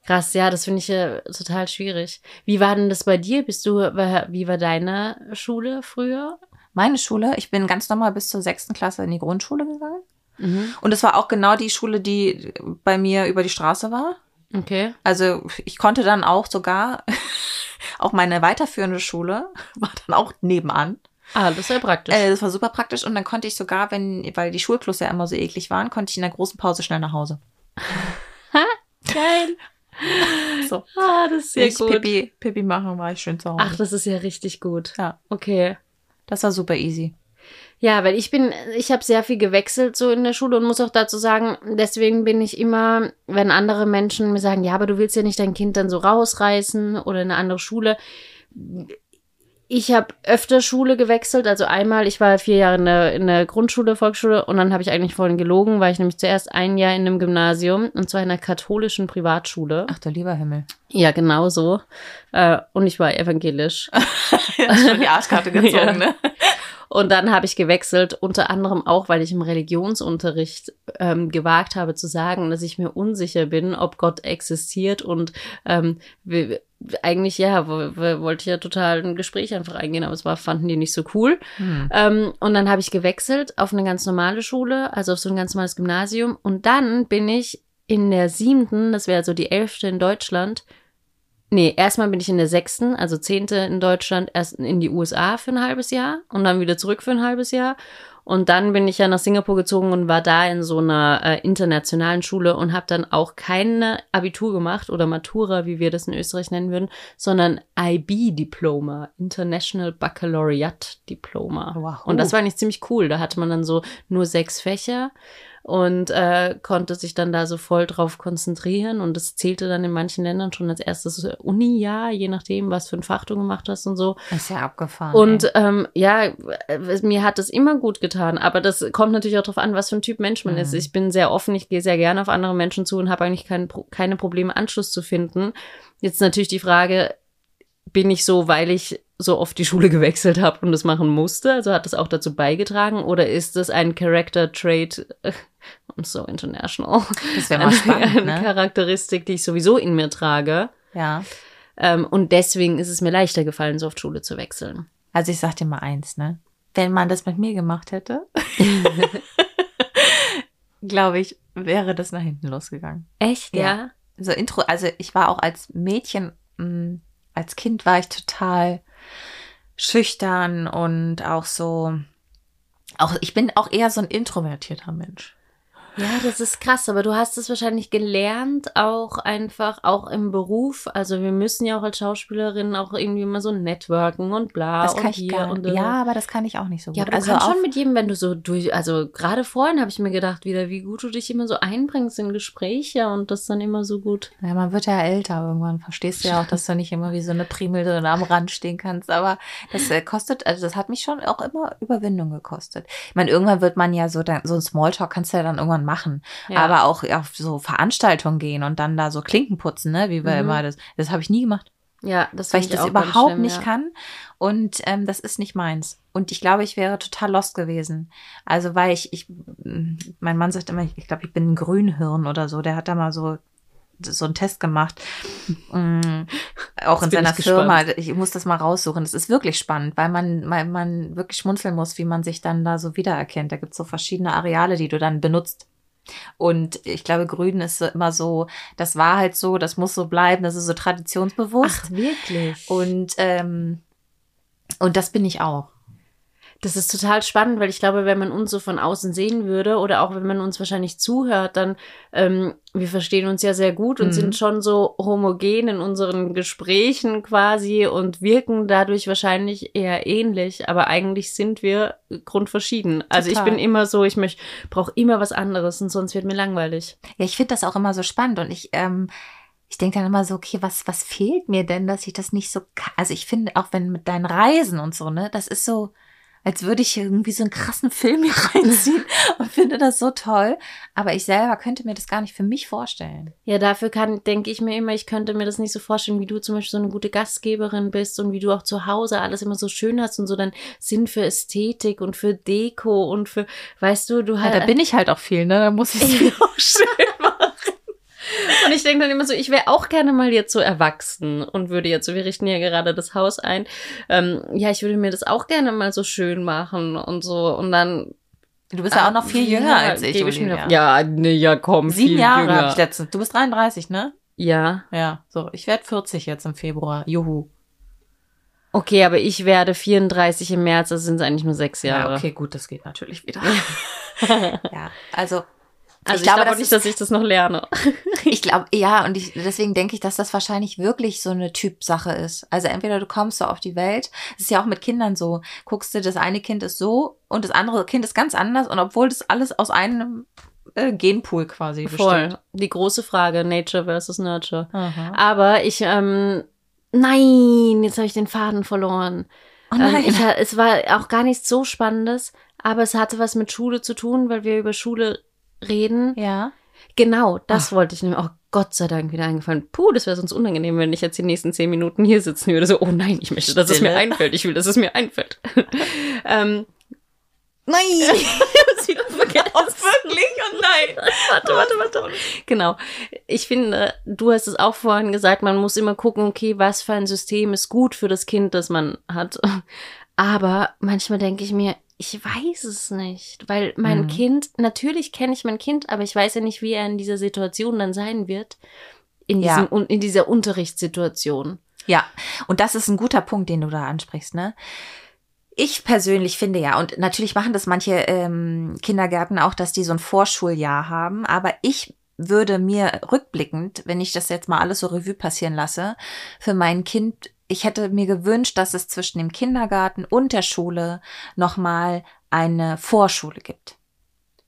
Krass, ja, das finde ich ja total schwierig. Wie war denn das bei dir? Bist du, wie war deine Schule früher? Meine Schule, ich bin ganz normal bis zur sechsten Klasse in die Grundschule gegangen. Mhm. Und es war auch genau die Schule, die bei mir über die Straße war. Okay. Also ich konnte dann auch sogar, (laughs) auch meine weiterführende Schule (laughs) war dann auch nebenan. Ah, das ist ja praktisch. Äh, das war super praktisch und dann konnte ich sogar, wenn, weil die Schulklos ja immer so eklig waren, konnte ich in der großen Pause schnell nach Hause. Geil. (laughs) So. Ah, das ist sehr ich gut. Pipi, Pipi machen, war ich schön zu Hause. Ach, das ist ja richtig gut. Ja. Okay. das war super easy. Ja, weil ich bin, ich habe sehr viel gewechselt so in der Schule und muss auch dazu sagen, deswegen bin ich immer, wenn andere Menschen mir sagen, ja, aber du willst ja nicht dein Kind dann so rausreißen oder in eine andere Schule. Ich habe öfter Schule gewechselt, also einmal, ich war vier Jahre in der, in der Grundschule, Volksschule und dann habe ich eigentlich vorhin gelogen, weil ich nämlich zuerst ein Jahr in einem Gymnasium und zwar in einer katholischen Privatschule. Ach du lieber Himmel. Ja, genau so. Äh, und ich war evangelisch. (laughs) Hast schon die Arschkarte (laughs) gezogen, Ja. ne? Und dann habe ich gewechselt, unter anderem auch, weil ich im Religionsunterricht ähm, gewagt habe zu sagen, dass ich mir unsicher bin, ob Gott existiert. Und ähm, eigentlich, ja, wo- wo- wollte ich ja total ein Gespräch einfach eingehen, aber es war, fanden die nicht so cool. Hm. Ähm, und dann habe ich gewechselt auf eine ganz normale Schule, also auf so ein ganz normales Gymnasium. Und dann bin ich in der siebten, das wäre also die elfte in Deutschland. Nee, erstmal bin ich in der sechsten, also zehnte in Deutschland, erst in die USA für ein halbes Jahr und dann wieder zurück für ein halbes Jahr. Und dann bin ich ja nach Singapur gezogen und war da in so einer äh, internationalen Schule und habe dann auch keine Abitur gemacht oder Matura, wie wir das in Österreich nennen würden, sondern IB-Diploma, International Baccalaureate Diploma. Wow. Und das war eigentlich ziemlich cool. Da hatte man dann so nur sechs Fächer und äh, konnte sich dann da so voll drauf konzentrieren. Und das zählte dann in manchen Ländern schon als erstes Uni-Jahr, je nachdem, was für ein Fach du gemacht hast und so. Ist ja abgefahren. Und ähm, ja, äh, mir hat es immer gut getan, aber das kommt natürlich auch darauf an, was für ein Typ Mensch man ist. Mhm. Ich bin sehr offen, ich gehe sehr gerne auf andere Menschen zu und habe eigentlich kein, keine Probleme, Anschluss zu finden. Jetzt natürlich die Frage, bin ich so, weil ich so oft die Schule (laughs) gewechselt habe und das machen musste? Also hat das auch dazu beigetragen? Oder ist das ein Character Trait? (laughs) I'm so international. das wäre mal (laughs) spannend, eine ne? Charakteristik, die ich sowieso in mir trage. Ja. Ähm, und deswegen ist es mir leichter gefallen, so oft Schule zu wechseln. Also ich sag dir mal eins, ne? Wenn man das mit mir gemacht hätte, glaube ich, wäre das nach hinten losgegangen. Echt, Ja. ja? So Intro, also ich war auch als Mädchen, mh, als Kind war ich total schüchtern und auch so, auch ich bin auch eher so ein introvertierter Mensch. Ja, das ist krass, aber du hast es wahrscheinlich gelernt, auch einfach, auch im Beruf. Also wir müssen ja auch als Schauspielerin auch irgendwie immer so networken und bla Das und kann ich hier gar und. Ja, aber das kann ich auch nicht so gut. Ja, aber du also kannst schon mit jedem, wenn du so durch, also gerade vorhin habe ich mir gedacht wieder, wie gut du dich immer so einbringst in Gespräche und das dann immer so gut. ja, man wird ja älter irgendwann. Verstehst du ja auch, dass du nicht immer wie so eine Primel drin am Rand stehen kannst. Aber das äh, kostet, also das hat mich schon auch immer Überwindung gekostet. Ich meine, irgendwann wird man ja so, dann, so ein Smalltalk kannst du ja dann irgendwann machen. Ja. Aber auch auf so Veranstaltungen gehen und dann da so Klinken putzen, ne? Wie wir Mhm. immer das. Das habe ich nie gemacht. Ja, das weil find ich das überhaupt schlimm, nicht ja. kann. Und ähm, das ist nicht meins. Und ich glaube, ich wäre total lost gewesen. Also weil ich, ich, mm, mein Mann sagt immer, ich, ich glaube, ich bin ein Grünhirn oder so. Der hat da mal so so einen Test gemacht, mm, (laughs) auch in bin seiner ich Firma. gespannt. Ich muss das mal raussuchen. Das ist wirklich spannend, weil man, weil man wirklich schmunzeln muss, wie man sich dann da so wiedererkennt. Da gibt es so verschiedene Areale, die du dann benutzt. Und ich glaube, Grün ist immer so, das war halt so, das muss so bleiben, das ist so traditionsbewusst. Ach, wirklich? Und, ähm, und das bin ich auch. Das ist total spannend, weil ich glaube, wenn man uns so von außen sehen würde oder auch wenn man uns wahrscheinlich zuhört, dann ähm, wir verstehen uns ja sehr gut und Mhm. sind schon so homogen in unseren Gesprächen quasi und wirken dadurch wahrscheinlich eher ähnlich, aber eigentlich sind wir grundverschieden. Also ich bin immer so, ich möchte brauche immer was anderes und sonst wird mir langweilig. Ja, ich finde das auch immer so spannend und ich, ähm, ich denke dann immer so, okay, was, was fehlt mir denn, dass ich das nicht so? Also ich finde, auch wenn mit deinen Reisen und so, ne, das ist so, als würde ich irgendwie so einen krassen Film hier (laughs) reinziehen und finde das so toll. Aber ich selber könnte mir das gar nicht für mich vorstellen. Ja, dafür kann, denke ich mir immer, ich könnte mir das nicht so vorstellen, wie du zum Beispiel so eine gute Gastgeberin bist und wie du auch zu Hause alles immer so schön hast und so dann Sinn für Ästhetik und für Deko und für, weißt du, du Ja, halt. da bin ich halt auch viel, ne? Da muss ich (laughs) es mir auch schön machen. Und ich denke dann immer so, ich wäre auch gerne mal jetzt so erwachsen und würde jetzt so, wir richten ja gerade das Haus ein. Ähm, ja, ich würde mir das auch gerne mal so schön machen und so. Und dann. Du bist ja auch noch viel jünger als ich, ich noch, ja, nee, ja, komm. Sieben Jahre habe ich letztens. Du bist 33, ne? Ja. Ja, so. Ich werde 40 jetzt im Februar. Juhu. Okay, aber ich werde 34 im März, das sind eigentlich nur sechs Jahre. Ja, okay, gut, das geht natürlich wieder. (laughs) ja, also. Also ich, glaube, glaube das nicht, ist- dass ich das noch lerne. (laughs) Ich glaube, ja, und ich, deswegen denke ich, dass das wahrscheinlich wirklich so eine Typsache ist. Also entweder du kommst so auf die Welt, das ist ja auch mit Kindern so, guckst du, das eine Kind ist so und das andere Kind ist ganz anders und obwohl das alles aus einem äh, Genpool quasi Voll. Die große Frage, Nature versus Nurture. Aha. Aber ich, ähm, nein, jetzt habe ich den Faden verloren. Oh Ähm, nein. ich, ha- es war auch gar nichts so Spannendes, aber es hatte was mit Schule zu tun, weil wir über Schule reden. ja. Genau, das wollte ich nämlich. Oh Gott sei Dank wieder eingefallen. Puh, das wäre sonst unangenehm, wenn ich jetzt die nächsten zehn Minuten hier sitzen würde. So, oh nein, ich möchte, dass es mir Stille. einfällt. Ich will, dass es mir einfällt. (laughs) ähm, Nein. (laughs) wieder (laughs) vergessen. wirklich? Oh nein. warte, warte, warte. Genau. Ich finde, du hast es auch vorhin gesagt, man muss immer gucken, okay, was für ein System ist gut für das Kind, das man hat. Aber manchmal denke ich mir, ich weiß es nicht, weil mein Mhm. Kind, natürlich kenne ich mein Kind, aber ich weiß ja nicht, wie er in dieser Situation dann sein wird. In, Ja. diesem, un- in dieser Unterrichtssituation. Ja, und das ist ein guter Punkt, den du da ansprichst, ne? Ich persönlich finde ja, und natürlich machen das manche ähm, Kindergärten auch, dass die so ein Vorschuljahr haben, aber ich würde mir rückblickend, wenn ich das jetzt mal alles so Revue passieren lasse, für mein Kind, ich hätte mir gewünscht, dass es zwischen dem Kindergarten und der Schule nochmal eine Vorschule gibt.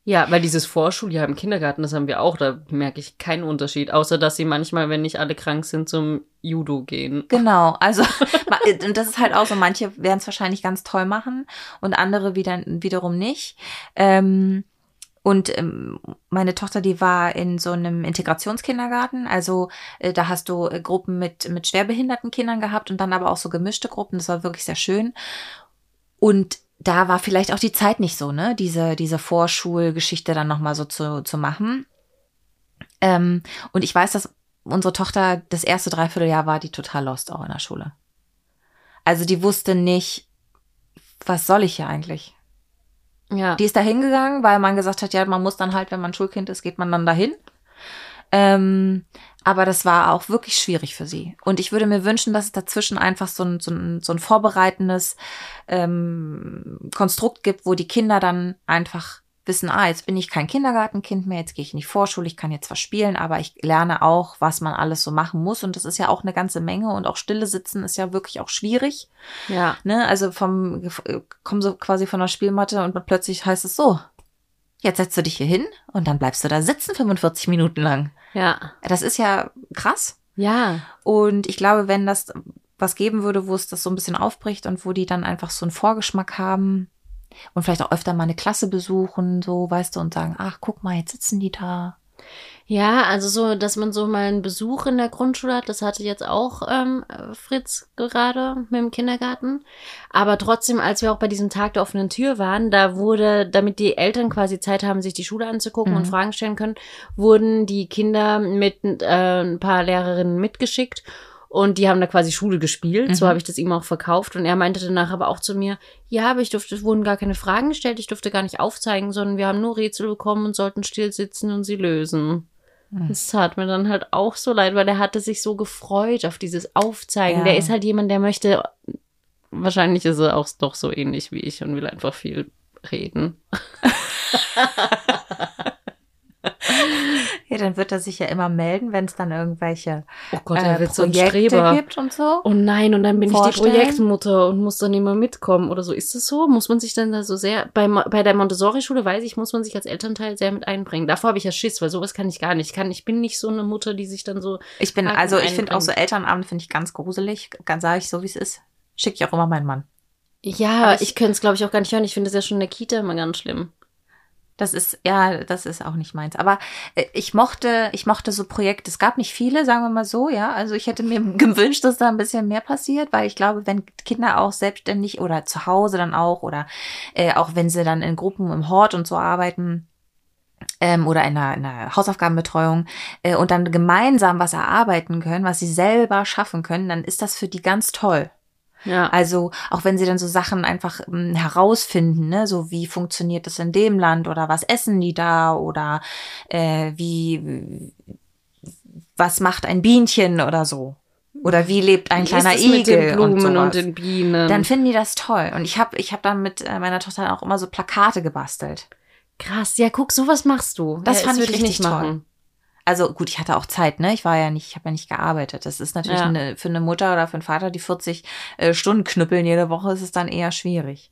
Ja, weil dieses Vorschuljahr im Kindergarten, das haben wir auch, da merke ich keinen Unterschied, außer dass sie manchmal, wenn nicht alle krank sind, zum Judo gehen. Genau, (laughs) also und das ist halt auch so, manche werden es wahrscheinlich ganz toll machen und andere wieder, wiederum nicht. Ähm, und ähm, meine Tochter, die war in so einem Integrationskindergarten, also äh, da hast du äh, Gruppen mit, mit schwerbehinderten Kindern gehabt und dann aber auch so gemischte Gruppen, das war wirklich sehr schön. Und da war vielleicht auch die Zeit nicht so, ne, diese, diese Vorschulgeschichte dann nochmal so zu, zu machen. Ähm, und ich weiß, dass unsere Tochter das erste Dreivierteljahr war die total lost auch in der Schule. Also die wusste nicht, was soll ich hier eigentlich? Ja. Die ist da hingegangen, weil man gesagt hat, ja, man muss dann halt, wenn man Schulkind ist, geht man dann dahin. Ähm, aber das war auch wirklich schwierig für sie. Und ich würde mir wünschen, dass es dazwischen einfach so ein, so ein, so ein vorbereitendes ähm, Konstrukt gibt, wo die Kinder dann einfach wissen, ah, jetzt bin ich kein Kindergartenkind mehr, jetzt gehe ich in die Vorschule, ich kann jetzt was spielen, aber ich lerne auch, was man alles so machen muss. Und das ist ja auch eine ganze Menge und auch stille sitzen ist ja wirklich auch schwierig. ja. Ne? Also vom kommen so quasi von der Spielmatte und plötzlich heißt es so, jetzt setzt du dich hier hin und dann bleibst du da sitzen 45 Minuten lang. Ja. Das ist ja krass. Ja. Und ich glaube, wenn das was geben würde, wo es das so ein bisschen aufbricht und wo die dann einfach so einen Vorgeschmack haben und vielleicht auch öfter mal eine Klasse besuchen, so, weißt du, und sagen, ach, guck mal, jetzt sitzen die da. Ja, also so, dass man so mal einen Besuch in der Grundschule hat, das hatte jetzt auch ähm, Fritz gerade mit dem Kindergarten. Aber trotzdem, als wir auch bei diesem Tag der offenen Tür waren, da wurde, damit die Eltern quasi Zeit haben, sich die Schule anzugucken Mhm. und Fragen stellen können, wurden die Kinder mit äh, ein paar Lehrerinnen mitgeschickt. Und die haben da quasi Schule gespielt. So Mhm. habe ich das ihm auch verkauft. Und er meinte danach aber auch zu mir, ja, aber ich durfte, es wurden gar keine Fragen gestellt, ich durfte gar nicht aufzeigen, sondern wir haben nur Rätsel bekommen und sollten still sitzen und sie lösen. Mhm. Das tat mir dann halt auch so leid, weil er hatte sich so gefreut auf dieses Aufzeigen. Ja. Der ist halt jemand, der möchte wahrscheinlich ist er auch doch so ähnlich wie ich und will einfach viel reden. (laughs) Ja, dann wird er sich ja immer melden, wenn es dann irgendwelche Oh Gott, er äh, wird so ein Projekte Streber. gibt und so. Oh nein, und dann bin ich die Vorstellen? Projektmutter und muss dann immer mitkommen oder so. Ist das so? Muss man sich dann da so sehr, bei, bei der Montessori-Schule weiß ich, muss man sich als Elternteil sehr mit einbringen. Davor habe ich ja Schiss, weil sowas kann ich gar nicht. Ich kann, ich bin nicht so eine Mutter, die sich dann so, Ich bin, also ich finde auch so Elternabend finde ich ganz gruselig. Ganz sage ich so, wie es ist. Schicke ich auch immer meinen Mann. ja, Aber ich, ich- ich könnte es glaube ich auch gar nicht hören. Ich finde es ja schon in der Kita immer ganz schlimm. Das ist, ja, das ist auch nicht meins. Aber äh, ich mochte, ich mochte so Projekte. Es gab nicht viele, sagen wir mal so, ja. Also ich hätte mir (laughs) gewünscht, dass da ein bisschen mehr passiert, weil ich glaube, wenn Kinder auch selbstständig oder zu Hause dann auch oder äh, auch wenn sie dann in Gruppen im Hort und so arbeiten, ähm, oder in einer, in einer Hausaufgabenbetreuung äh, und dann gemeinsam was erarbeiten können, was sie selber schaffen können, dann ist das für die ganz toll. Ja. Also auch wenn sie dann so Sachen einfach ähm, herausfinden, ne, so wie funktioniert das in dem Land oder was essen die da oder äh, wie was macht ein Bienchen oder so oder wie lebt ein Wie kleiner ist es mit Igel den Blumen und, und, sowas. den Bienen. dann finden die das toll und ich habe ich habe dann mit äh, meiner Tochter auch immer so Plakate gebastelt. Krass, ja, guck, sowas machst du. Das ja, fand ich richtig toll. Also gut, ich hatte auch Zeit, ne? Ich war ja nicht, ich habe ja nicht gearbeitet. Das ist natürlich Ja. eine, für eine Mutter oder für einen Vater, die 40 äh, Stunden knüppeln jede Woche, ist es dann eher schwierig.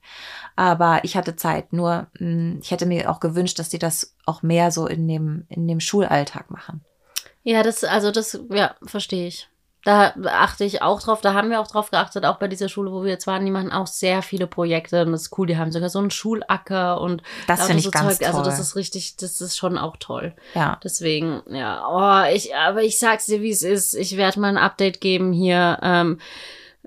Aber ich hatte Zeit. Nur mh, ich hätte mir auch gewünscht, dass die das auch mehr so in dem in dem Schulalltag machen. Ja, das, also das, ja, verstehe ich. Da achte ich auch drauf, da haben wir auch drauf geachtet, auch bei dieser Schule, wo wir jetzt waren, die machen auch sehr viele Projekte und das ist cool, die haben sogar so einen Schulacker und Das finde ich so ganz Zeug. Also das toll. ist richtig, das ist schon auch toll. Ja. Deswegen, ja, oh, ich, aber ich sag's dir, wie es ist. Ich werde mal ein Update geben hier, ähm,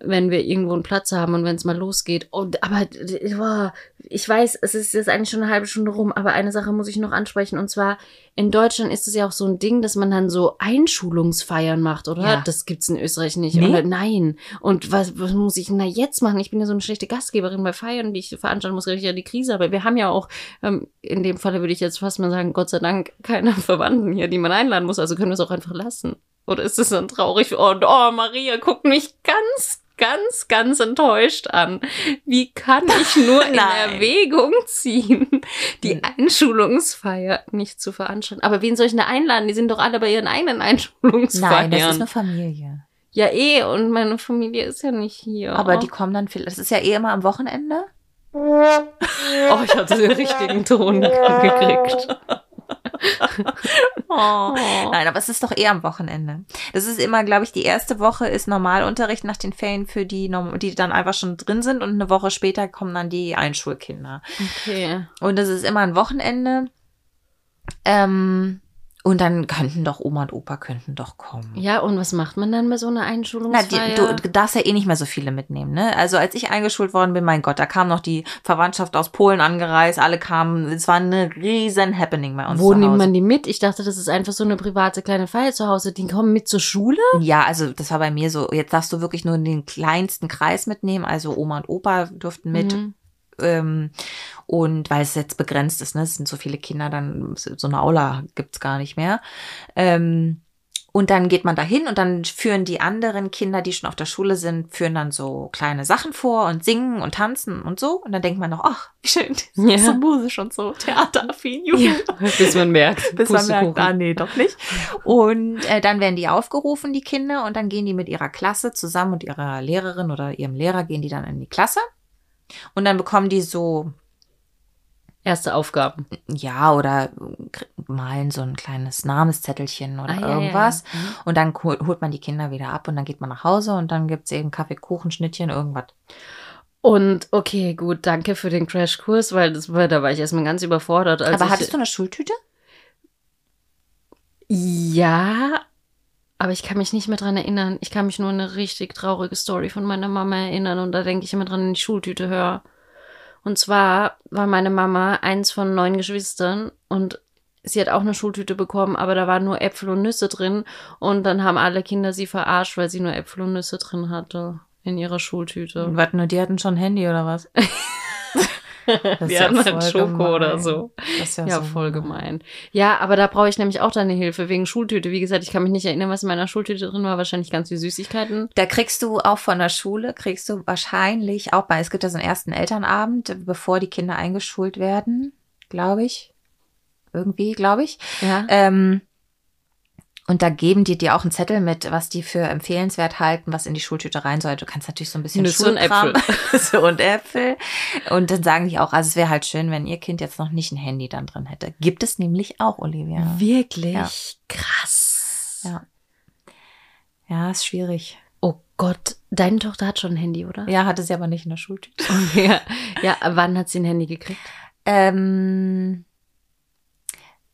wenn wir irgendwo einen Platz haben und wenn es mal losgeht. Und aber oh, ich weiß, es ist jetzt eigentlich schon eine halbe Stunde rum, aber eine Sache muss ich noch ansprechen. Und zwar, in Deutschland ist es ja auch so ein Ding, dass man dann so Einschulungsfeiern macht, oder? Ja. Das gibt's in Österreich nicht. Nee? Oder nein. Und was, was muss ich denn da jetzt machen? Ich bin ja so eine schlechte Gastgeberin bei Feiern, die ich veranstalten muss, kriege ich ja die Krise. Aber wir haben ja auch, ähm, in dem Falle würde ich jetzt fast mal sagen, Gott sei Dank, keine (laughs) Verwandten hier, die man einladen muss. Also können wir es auch einfach lassen. Oder ist es dann traurig? Oh, oh, Maria guckt mich ganz, ganz, ganz enttäuscht an. Wie kann ich nur (laughs) in. Erwägung ziehen, die Hm. Einschulungsfeier nicht zu veranstalten? Aber wen soll ich denn da einladen? Die sind doch alle bei ihren eigenen Einschulungsfeiern. Nein, das ist eine Familie. ja, eh, und meine Familie ist ja nicht hier. Aber die kommen dann viel. Das ist ja eh immer am Wochenende. (laughs) Oh, ich hatte den richtigen Ton (laughs) gekriegt. (laughs) Oh. Nein, aber es ist doch eher am Wochenende. Das ist immer, glaube ich, die erste Woche ist Normalunterricht nach den Ferien für die, die dann einfach schon drin sind und eine Woche später kommen dann die Einschulkinder. Okay. Und es ist immer ein Wochenende. Ähm, und dann könnten doch Oma und Opa könnten doch kommen. Ja, und was macht man dann bei so einer Na, Einschulungsfeier? die, du, darfst ja eh nicht mehr so viele mitnehmen, ne? Also als ich eingeschult worden bin, mein Gott, da kam noch die Verwandtschaft aus Polen angereist, alle kamen, es war eine riesen Happening bei uns Wo zu nimmt man die mit? Ich dachte, das ist einfach so eine private kleine Feier zu Hause. Die kommen mit zur Schule? Ja, also das war bei mir so, jetzt darfst du wirklich nur den kleinsten Kreis mitnehmen, also Oma und Opa durften mit. Mhm. Ähm, und weil es jetzt begrenzt ist, ne, es sind so viele Kinder, dann so eine Aula gibt's gar nicht mehr. Ähm, und dann geht man dahin und dann führen die anderen Kinder, die schon auf der Schule sind, führen dann so kleine Sachen vor und singen und tanzen und so. Und dann denkt man noch, ach, wie schön, (laughs) Ja. so musisch und so, theateraffin, juhu. Ja, bis man merkt. (laughs) Bis man merkt, ah nee, doch nicht. Und äh, dann werden die aufgerufen, die Kinder, und dann gehen die mit ihrer Klasse zusammen und ihrer Lehrerin oder ihrem Lehrer gehen die dann in die Klasse. Und dann bekommen die so, Erste Aufgaben. ja, oder malen so ein kleines Namenszettelchen oder Ah, ja, ja, irgendwas. ja. Mhm. Und dann hol- holt man die Kinder wieder ab und dann geht man nach Hause und dann gibt's eben Kaffee, Kuchen, Schnittchen, irgendwas. Und okay, gut, danke für den Crashkurs, weil das da war ich erstmal ganz überfordert. Aber ich, hattest du eine Schultüte? Ja, aber ich kann mich nicht mehr dran erinnern. Ich kann mich nur an eine richtig traurige Story von meiner Mama erinnern und da denke ich immer dran, wenn ich die Schultüte höre. Und zwar war meine Mama eins von neun Geschwistern und sie hat auch eine Schultüte bekommen, aber da waren nur Äpfel und Nüsse drin und dann haben alle Kinder sie verarscht, weil sie nur Äpfel und Nüsse drin hatte in ihrer Schultüte. Was, nur die hatten schon ein Handy oder was? (laughs) (laughs) Ist ja hatten halt Schoko gemein. oder so. Das ist ja, Ja, so voll gemein. Ja, aber da brauche ich nämlich auch deine Hilfe wegen Schultüte. Wie gesagt, ich kann mich nicht erinnern, was in meiner Schultüte drin war. Wahrscheinlich ganz viel Süßigkeiten. Da kriegst du auch von der Schule, kriegst du wahrscheinlich auch bei, es gibt ja so einen ersten Elternabend, bevor die Kinder eingeschult werden, glaube ich. Irgendwie, glaube ich. Ja. Ähm, und da geben die dir auch einen Zettel mit, was die für empfehlenswert halten, was in die Schultüte rein soll. Du kannst natürlich so ein bisschen Nüsse und Schulkram (laughs) so und Äpfel. Und dann sagen die auch, also es wäre halt schön, wenn ihr Kind jetzt noch nicht ein Handy dann drin hätte. Gibt es nämlich auch, Olivia. Wirklich? Ja. Krass. Ja. Ja, ist schwierig. Oh Gott, deine Tochter hat schon ein Handy, oder? Ja, hatte sie aber nicht in der Schultüte. (laughs) ja. Ja, wann hat sie ein Handy gekriegt? Ähm,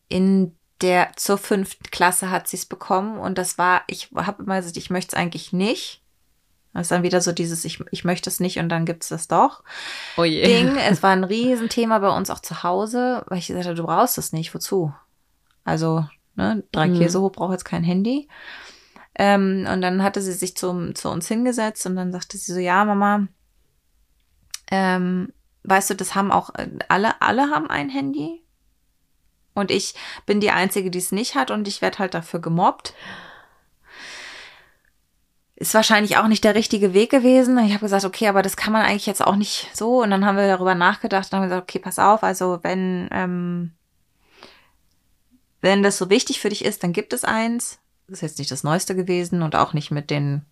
in der zur fünften Klasse hat sie es bekommen und das war, ich habe immer gesagt, ich möchte es eigentlich nicht. Das ist dann wieder so dieses, ich, ich möchte es nicht und dann gibt es das doch. Oh je. Ding. (laughs) Es war ein Riesenthema bei uns auch zu Hause, weil ich gesagt habe, du brauchst es nicht, wozu? Also, ne, drei Mhm. Käse hoch braucht jetzt kein Handy. Ähm, und dann hatte sie sich zum, zu uns hingesetzt und dann sagte sie so, ja, Mama, ähm, weißt du, das haben auch äh, alle, alle haben ein Handy. Und ich bin die Einzige, die es nicht hat und ich werde halt dafür gemobbt. Ist wahrscheinlich auch nicht der richtige Weg gewesen. Ich habe gesagt, okay, aber das kann man eigentlich jetzt auch nicht so. Und dann haben wir darüber nachgedacht und haben gesagt, okay, pass auf, also wenn, ähm, wenn das so wichtig für dich ist, dann gibt es eins. Das ist jetzt nicht das Neueste gewesen und auch nicht mit den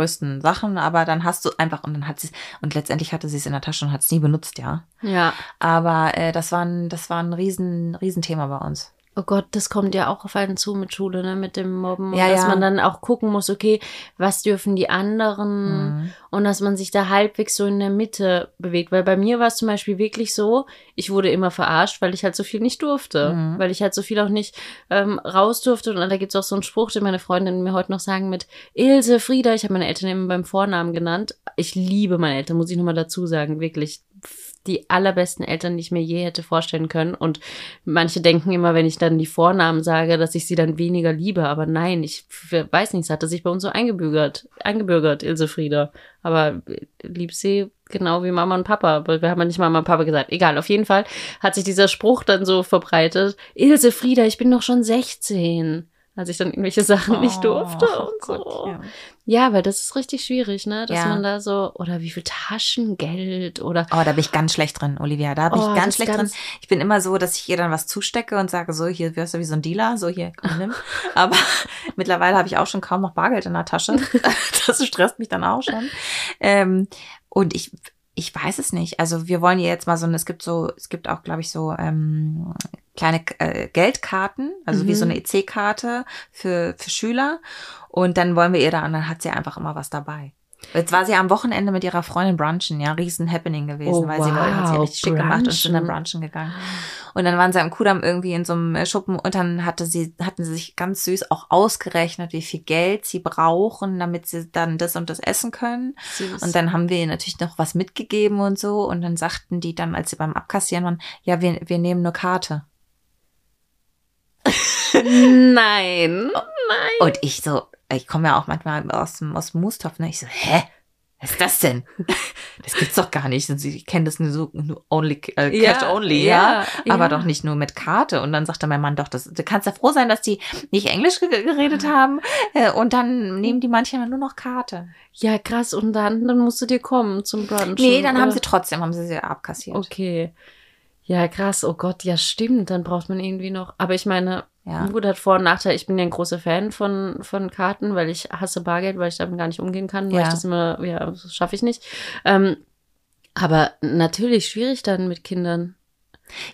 größten Sachen, aber dann hast du einfach und dann hat sie und letztendlich hatte sie es in der Tasche und hat es nie benutzt, ja. Ja. Aber äh, das war ein, das war ein riesen, Riesenthema bei uns. Oh Gott, das kommt ja auch auf einen zu mit Schule, ne, mit dem Mobben. Ja, und dass ja. man dann auch gucken muss, okay, was dürfen die anderen? Mhm. Und dass man sich da halbwegs so in der Mitte bewegt. Weil bei mir war es zum Beispiel wirklich so, ich wurde immer verarscht, weil ich halt so viel nicht durfte. Mhm. Weil ich halt so viel auch nicht ähm, raus durfte. Und da gibt's auch so einen Spruch, den meine Freundinnen mir heute noch sagen mit Ilse, Frieda, ich habe meine Eltern immer beim Vornamen genannt. Ich liebe meine Eltern, muss ich nochmal dazu sagen, wirklich die allerbesten Eltern, die ich mir je hätte vorstellen können. Und manche denken immer, wenn ich dann die Vornamen sage, dass ich sie dann weniger liebe. Aber nein, ich weiß nicht, es hatte sich bei uns so eingebürgert, eingebürgert, Ilse Frieda. Aber lieb sie genau wie Mama und Papa. Aber wir haben ja nicht Mama und Papa gesagt. Egal, auf jeden Fall hat sich dieser Spruch dann so verbreitet. Ilse Frieda, ich bin doch schon 16. Als ich dann irgendwelche Sachen nicht durfte Oh und so. Gott, ja. Ja, weil das ist richtig schwierig, ne? Dass Ja. man da so, oder wie viel Taschengeld oder Oh, da bin ich ganz schlecht drin, Olivia. Da bin Oh, ich ganz schlecht ganz- drin. Ich bin immer so, dass ich ihr dann was zustecke und sage, so, hier wirst du wie so ein Dealer, so hier, komm, nimm. (laughs) Aber (laughs) mittlerweile habe ich auch schon kaum noch Bargeld in der Tasche. (laughs) Das stresst mich dann auch schon. Ähm, und ich, ich weiß es nicht. Also wir wollen ihr jetzt mal so, es gibt so, es gibt auch, glaube ich, so ähm, kleine äh, Geldkarten, also wie Mhm. so eine EC-Karte für, für Schüler. Und dann wollen wir ihr da, und dann hat sie einfach immer was dabei. Jetzt war sie am Wochenende mit ihrer Freundin brunchen, ja, riesen Happening gewesen, Oh, weil sie wollte, hat sie wow, richtig schick gemacht und sind dann brunchen. brunchen gegangen. Und dann waren sie am Kudamm irgendwie in so einem äh, Schuppen und dann hatte sie, hatten sie sich ganz süß auch ausgerechnet, wie viel Geld sie brauchen, damit sie dann das und das essen können. süß. Und dann haben wir ihr natürlich noch was mitgegeben und so. Und dann sagten die dann, als sie beim Abkassieren waren, ja, wir, wir nehmen nur Karte. (laughs) Nein. Oh. Nein. Und ich so, ich komme ja auch manchmal aus dem, aus dem Moostopf, ne? Ich so, hä? Was ist das denn? (laughs) Das gibt's doch gar nicht. Und Ich kenne das nur so, nur only, äh, Ja, Cash only, ja, ja, Aber ja. doch nicht nur mit Karte. Und dann sagte mein Mann doch, das, du kannst ja froh sein, dass die nicht Englisch ge- geredet haben. Äh, Und dann nehmen die manchmal nur noch Karte. Ja, krass. Und dann, dann musst du dir kommen zum Brunch. Nee, dann haben oder? sie trotzdem, haben sie sie abkassiert. Okay. Ja, krass. Oh Gott, ja, stimmt. Dann braucht man irgendwie noch. Aber ich meine, Ja. gut, hat Vor- und Nachteil. Ich bin ja ein großer Fan von, von Karten, weil ich hasse Bargeld, weil ich damit gar nicht umgehen kann, weil Ja. ich das immer, ja, schaffe ich nicht. Ähm, aber natürlich schwierig dann mit Kindern.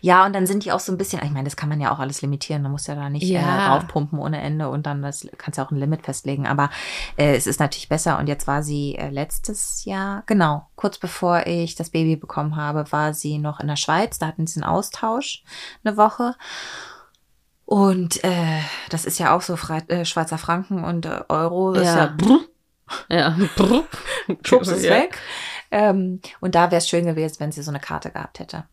Ja, und dann sind die auch so ein bisschen, ich meine, das kann man ja auch alles limitieren. Du musst ja da nicht Ja. äh, raufpumpen ohne Ende und dann das, kannst ja auch ein Limit festlegen. Aber äh, es ist natürlich besser. Und jetzt war sie äh, letztes Jahr, genau, kurz bevor ich das Baby bekommen habe, war sie noch in der Schweiz. Da hatten sie einen Austausch eine Woche. Und äh, das ist ja auch so Fre äh, Schweizer Franken und äh, Euro. Das Ja. ist ja, Ja. schubst es Ja. weg. Ähm, und da wäre es schön gewesen, wenn sie so eine Karte gehabt hätte.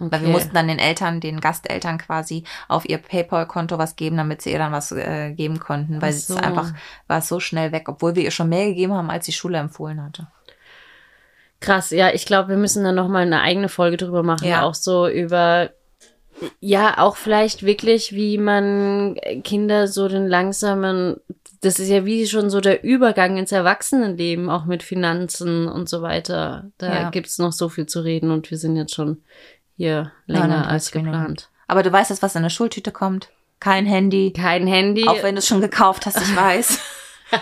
Weil wir Okay. mussten dann den Eltern, den Gasteltern quasi auf ihr PayPal-Konto was geben, damit sie ihr dann was äh, geben konnten, weil Ach es so. einfach war so schnell weg, obwohl wir ihr schon mehr gegeben haben, als die Schule empfohlen hatte. Krass, ja, ich glaube, wir müssen dann nochmal eine eigene Folge drüber machen, Ja. auch so über, ja, auch vielleicht wirklich, wie man Kinder so den langsamen, das ist ja wie schon so der Übergang ins Erwachsenenleben, auch mit Finanzen und so weiter. Da Ja. gibt's noch so viel zu reden und wir sind jetzt schon hier länger 39 als Minuten. geplant. Aber du weißt jetzt, was in der Schultüte kommt. Kein Handy. Kein Handy. Auch wenn du es schon gekauft hast, ich weiß. (laughs) (laughs)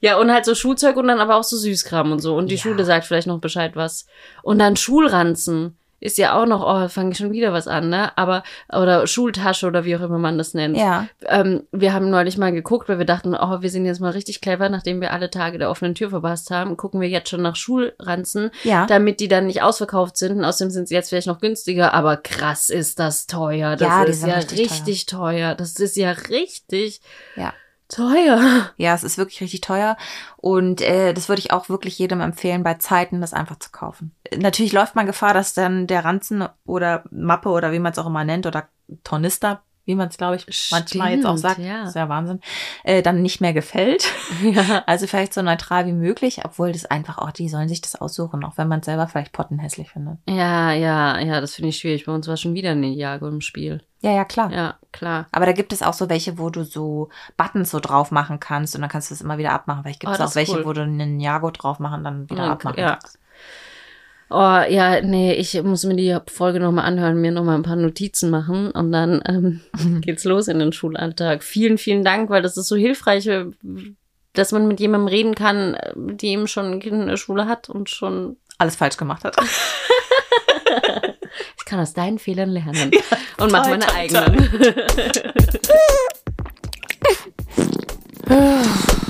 Ja, und halt so Schulzeug und dann aber auch so Süßkram und so. Und die Ja. Schule sagt vielleicht noch Bescheid was. Und dann Schulranzen ist ja auch noch, oh, fange ich schon wieder was an, ne? Aber, oder Schultasche oder wie auch immer man das nennt. ja. Ähm, wir haben neulich mal geguckt, weil wir dachten, oh, wir sind jetzt mal richtig clever, nachdem wir alle Tage der offenen Tür verpasst haben, gucken wir jetzt schon nach Schulranzen, Ja. damit die dann nicht ausverkauft sind. Und außerdem sind sie jetzt vielleicht noch günstiger, aber krass ist das teuer. Das Ja, ist ja richtig richtig, teuer. Das ist ja richtig Ja. Teuer. (laughs) Ja, es ist wirklich richtig teuer. Und äh, das würde ich auch wirklich jedem empfehlen, bei Zeiten das einfach zu kaufen. Natürlich läuft man Gefahr, dass dann der Ranzen oder Mappe oder wie man es auch immer nennt oder Tornister, wie man es, glaube ich, manchmal jetzt auch sagt, ja. ist ja Wahnsinn, äh, dann nicht mehr gefällt. (laughs) Ja. Also vielleicht so neutral wie möglich, obwohl das einfach auch, die sollen sich das aussuchen, auch wenn man es selber vielleicht pottenhässlich findet. Ja, ja, ja, das finde ich schwierig. Bei uns war schon wieder ein Ninjago im Spiel. Ja, ja, klar. Ja, klar. Aber da gibt es auch so welche, wo du so Buttons so drauf machen kannst und dann kannst du es immer wieder abmachen. Vielleicht gibt Oh, es das auch welche, cool. wo du einen Jago drauf machen, dann wieder Okay, abmachen ja. kannst oh ja, nee, ich muss mir die Folge nochmal anhören, mir nochmal ein paar Notizen machen und dann ähm, (laughs) geht's los in den Schulalltag. Vielen, vielen Dank, weil das ist so hilfreich, äh, dass man mit jemandem reden kann, äh, die eben schon ein Kind in der Schule hat und schon alles falsch gemacht hat. (laughs) ich kann aus deinen Fehlern lernen ja, und mache meine eigenen. (laughs)